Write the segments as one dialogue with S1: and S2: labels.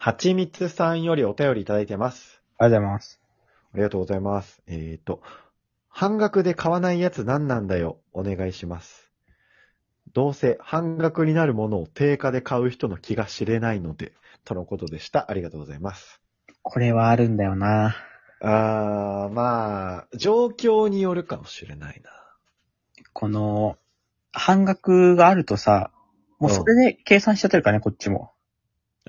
S1: はちみつさんよりお便りいただいてます。
S2: ありがとうございます。
S1: ありがとうございます。えっ、と、半額で買わないやつ何なんだよ。お願いします。どうせ半額になるものを定価で買う人の気が知れないので、とのことでした。ありがとうございます。
S2: これはあるんだよな。
S1: あー、まあ、状況によるかもしれないな。
S2: この、半額があるとさ、もうそれで計算しちゃってるからね、こっちも。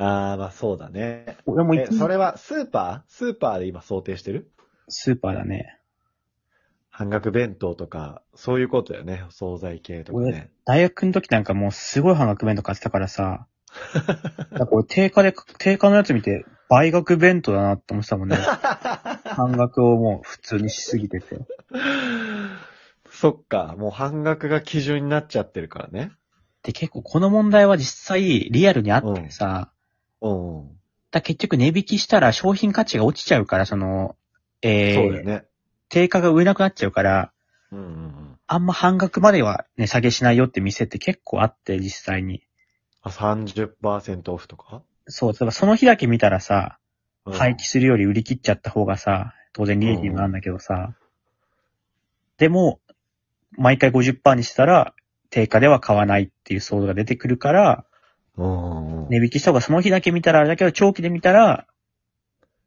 S1: あー、まあそうだね。え、
S2: 俺も一
S1: それはスーパー？スーパーで今想定してる？
S2: スーパーだね。
S1: 半額弁当とか、そういうことよね。惣菜系とかね。
S2: 大学の時なんかもうすごい半額弁当買ってたからさ、なんか俺定価で、定価のやつ見て倍額弁当だなって思ってたもんね。半額をもう普通にしすぎてて。
S1: そっか、もう半額が基準になっちゃってるからね。
S2: で、結構この問題は実際リアルにあってさ、
S1: うん。
S2: だ結局値引きしたら商品価値が落ちちゃうから、その、えー、
S1: そうだよね。
S2: 定価が売れなくなっちゃうから、
S1: うんうんうん。
S2: あんま半額までは値下げしないよって店って結構あって、実際に。
S1: あ、30%オフとか、
S2: そう、例えばその日だけ見たらさ、
S1: うん
S2: 廃棄するより売り切っちゃった方がさ、当然利益にもなるんだけどさ、でも、毎回50%にしたら、定価では買わないっていう騒動が出てくるから、
S1: うんうん。
S2: 値引きした方がその日だけ見たらあれだけど、長期で見たら、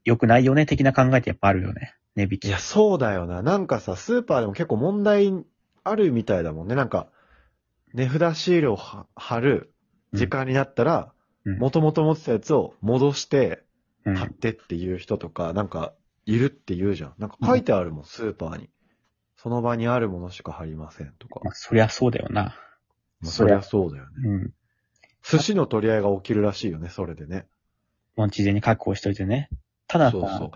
S2: 良くないよね、的な考えってやっぱあるよね。値引き。
S1: いや、そうだよな。なんかさ、スーパーでも結構問題あるみたいだもんね。なんか、値札シールをは貼る時間になったら、
S2: うん
S1: 元々持ってたやつを戻して
S2: うん
S1: 貼ってっていう人とか、なんか、いるって言うじゃん。なんか書いてあるもん、スーパーに。その場にあるものしか貼りませんとか。
S2: まあ、そりゃそうだよな。
S1: まあ
S2: そりゃ
S1: そりゃそうだよね。
S2: うん。
S1: 寿司の取り合いが起きるらしいよね、それでね。
S2: もう事前に確保しといてね。たださ、
S1: そうそ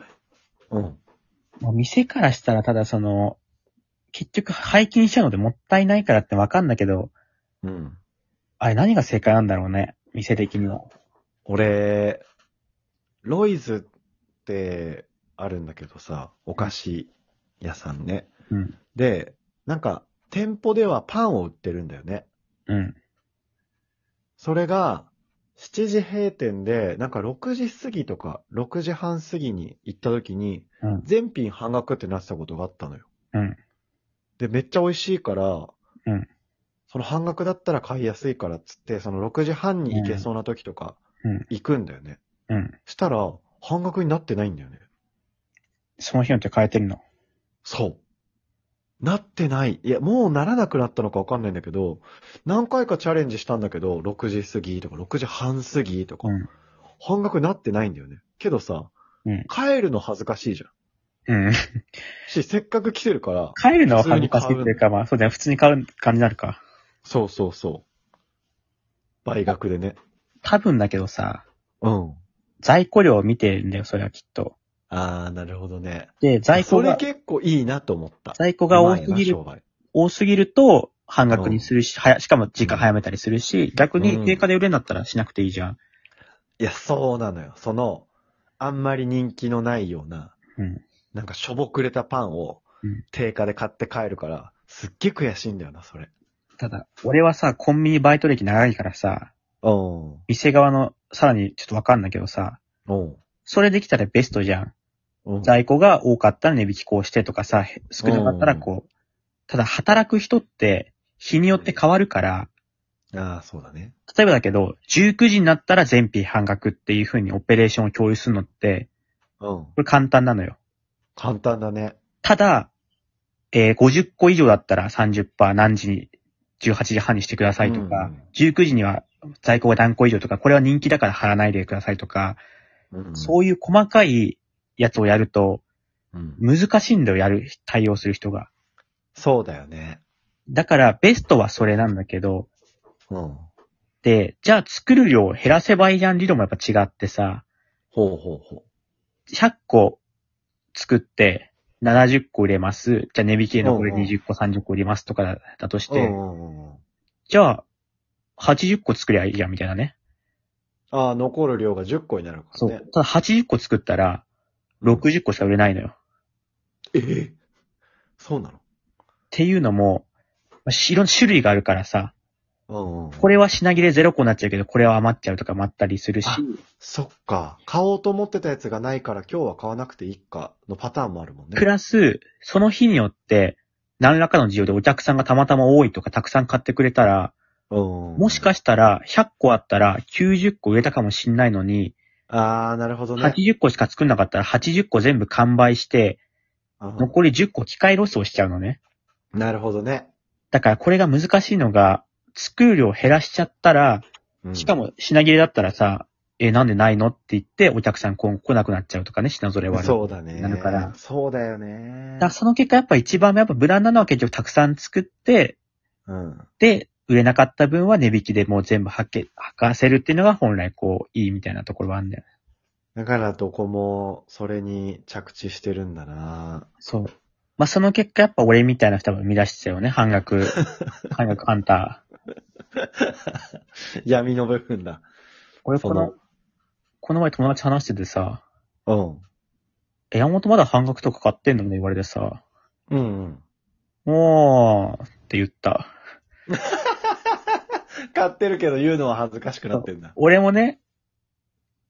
S1: う。うん。
S2: まあ店からしたらただその、結局廃棄にしちゃうのでもったいないからってわかんだけど、
S1: うん。
S2: あれ何が正解なんだろうね。店的には。
S1: 俺、ロイズってあるんだけどさ、お菓子屋さんね。
S2: うん。
S1: で、なんか、店舗ではパンを売ってるんだよね。
S2: うん。
S1: それが、7時閉店で、なんか6時過ぎとか、6時半過ぎに行った時に、
S2: うん。
S1: 全品半額ってなってたことがあったのよ。
S2: うん。
S1: で、めっちゃ美味しいから、
S2: うん
S1: その半額だったら買いやすいからっつって、その6時半に行けそうな時とか、
S2: うん。
S1: 行くんだよね。
S2: うん。
S1: したら、半額になってないんだよね。
S2: その日によって変えてるの？
S1: そう。なってない。いや、もうならなくなったのかわかんないんだけど、何回かチャレンジしたんだけど、6時過ぎとか、6時半過ぎとか、
S2: うん。
S1: 半額になってないんだよね。けどさ、
S2: うん。
S1: 帰るの恥ずかしいじゃん。
S2: うん。
S1: し、せっかく来てるから、
S2: 帰るのは恥ずかしいっていうか、まあ、そうだよ。普通に買う感じになるか。
S1: そうそうそう。倍額でね。
S2: 多分だけどさ、
S1: うん。
S2: 在庫量を見てるんだよ、それはきっと。
S1: あー、なるほどね。
S2: で、在庫
S1: それ
S2: が、
S1: 結構いいなと思った。
S2: 在庫が多すぎる
S1: うまいな商、売
S2: 多すぎると、半額にするし、はや、しかも時間早めたりするし、逆に定価で売れんだったらしなくていいじゃん。
S1: いや、そうなのよ。その、あんまり人気のないような、
S2: うん。
S1: なんかしょぼくれたパンを
S2: うん、
S1: 定価で買って帰るから、すっげえ悔しいんだよな、それ。
S2: ただ、俺はさ、コンビニバイト歴長いからさ、
S1: うん。
S2: 店側の、さらにちょっとわかんないけどさ、
S1: うん。
S2: それできたらベストじゃん。
S1: うん。
S2: 在庫が多かったら値引きこうしてとかさ、少なかったらこう。ただ働く人って日によって変わるから、
S1: ああ、そうだね。
S2: 例えばだけど、19時になったら全品半額っていう風にオペレーションを共有するのって、
S1: うん。
S2: これ簡単なのよ。
S1: 簡単だね。
S2: ただ、えー50個以上だったら30%何時に18時半にしてくださいとか、
S1: うん
S2: 19時には在庫が何個以上とか、これは人気だから貼らないでくださいとか、
S1: うん。
S2: そういう細かいやつをやると
S1: うん。
S2: 難しいんだよ、やる、対応する人が。
S1: そうだよね。
S2: だからベストはそれなんだけど、
S1: うん。
S2: で、じゃあ作る量を減らせばいいじゃん理論もやっぱ違ってさ、
S1: ほうほうほ
S2: 100個作って70個売れます。じゃあ値引きで残り
S1: うんうん
S2: 20個、30個売れますとかだだとし
S1: う。
S2: て、
S1: うんうんうん。
S2: じゃあ80個作りゃいいじゃんみたいなね。
S1: ああ、残る量が10個になるからね。。
S2: そうただ80個作ったら60個しか売れないのよ。
S1: ええそうなの？
S2: っていうのも、まあしいろんな種類があるからさ、
S1: うんうん。
S2: これは品切れ0個になっちゃうけど、これは余っちゃうとかもあったりするし
S1: あ、そっか。買おうと思ってたやつがないから今日は買わなくていいかのパターンもあるもんね。
S2: プラス、その日によって、何らかの事情でお客さんがたまたま多いとかたくさん買ってくれたら、
S1: うん。
S2: もしかしたら100個あったら90個売れたかもしんないのに、
S1: あー、なるほどね。
S2: 80個しか作んなかったら80個全部完売して、
S1: うん
S2: 残り10個機械ロスをしちゃうのね。
S1: なるほどね。
S2: だからこれが難しいのが、作る量減らしちゃったら、
S1: うん
S2: しか、も品切れだったらさ、え、なんでないのって言ってお客さん今後来なくなっちゃうとかね、品揃え悪い。
S1: そうだね。
S2: なるから
S1: そうだよね
S2: だから。その結果やっぱ一番やっぱ無難なのは結局たくさん作って、
S1: うん。
S2: で、売れなかった分は値引きでもう全部はけ、はかせるっていうのが本来こう、いいみたいなところはあるんだよ。
S1: だからどこもそれに着地してるんだな
S2: そう。まあ、その結果やっぱ俺みたいな人は生み出してたよね、半額、半額ハンター。
S1: 闇の部分だ。
S2: 俺この、この前友達話しててさ、
S1: うん。
S2: え、山本まだ半額とか買ってんの?ね言われてさ、
S1: うんうん。
S2: もう、って言った。
S1: 買ってるけど言うのは恥ずかしくなってんだ。
S2: 俺もね、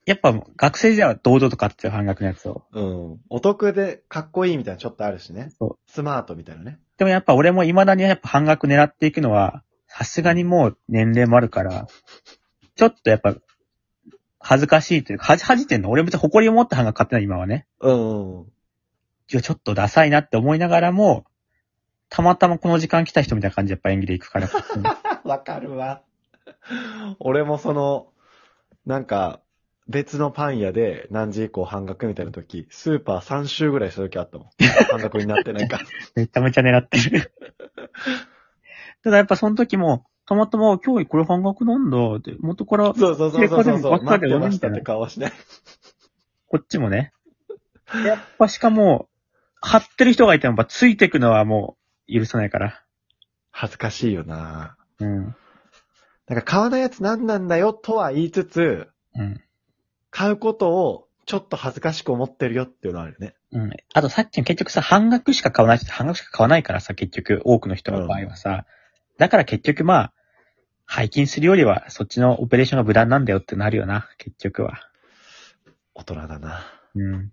S2: やっぱ学生時代は堂々と買ってたよ、半額のやつを。
S1: うん。お得でかっこいいみたいなちょっとあるしね。
S2: そう
S1: スマートみたいなね。
S2: でもやっぱ俺も未だにやっぱ半額狙っていくのは、さすがにもう年齢もあるから、ちょっとやっぱ、恥ずかしいというか、恥恥じてんの？俺別に誇りを持って半額買ってない今はね。
S1: うんうん。
S2: いやちょっとダサいなって思いながらも、たまたまこの時間来た人みたいな感じでやっぱ演技で行くから。
S1: わかるわ。俺もその、なんか、別のパン屋で何時以降半額みたいな時、スーパー3週ぐらいした時あったもん。半額になってないから。
S2: めちゃめちゃ狙ってる。ただやっぱその時も、たまたま今日これ半額なんだって、元から
S1: そうそうそうそうそうそって
S2: るよね
S1: ましたって顔しない。
S2: こっちもね。やっぱしかも、貼ってる人がいてもやっぱついてくのはもう許さないから。
S1: 恥ずかしいよな
S2: うん。
S1: なんか買わないやつ何なんだよとは言いつつ、
S2: うん。
S1: 買うことをちょっと恥ずかしく思ってるよっていうのはあるよね。
S2: うん。あとさっきの結局さ、半額しか買わない人って半額しか買わないからさ、結局、多くの人の場合はさ。だから結局まあ、拝金するよりは、そっちのオペレーションが無駄なんだよってなるよな、結局は。
S1: 大人だな。
S2: うん。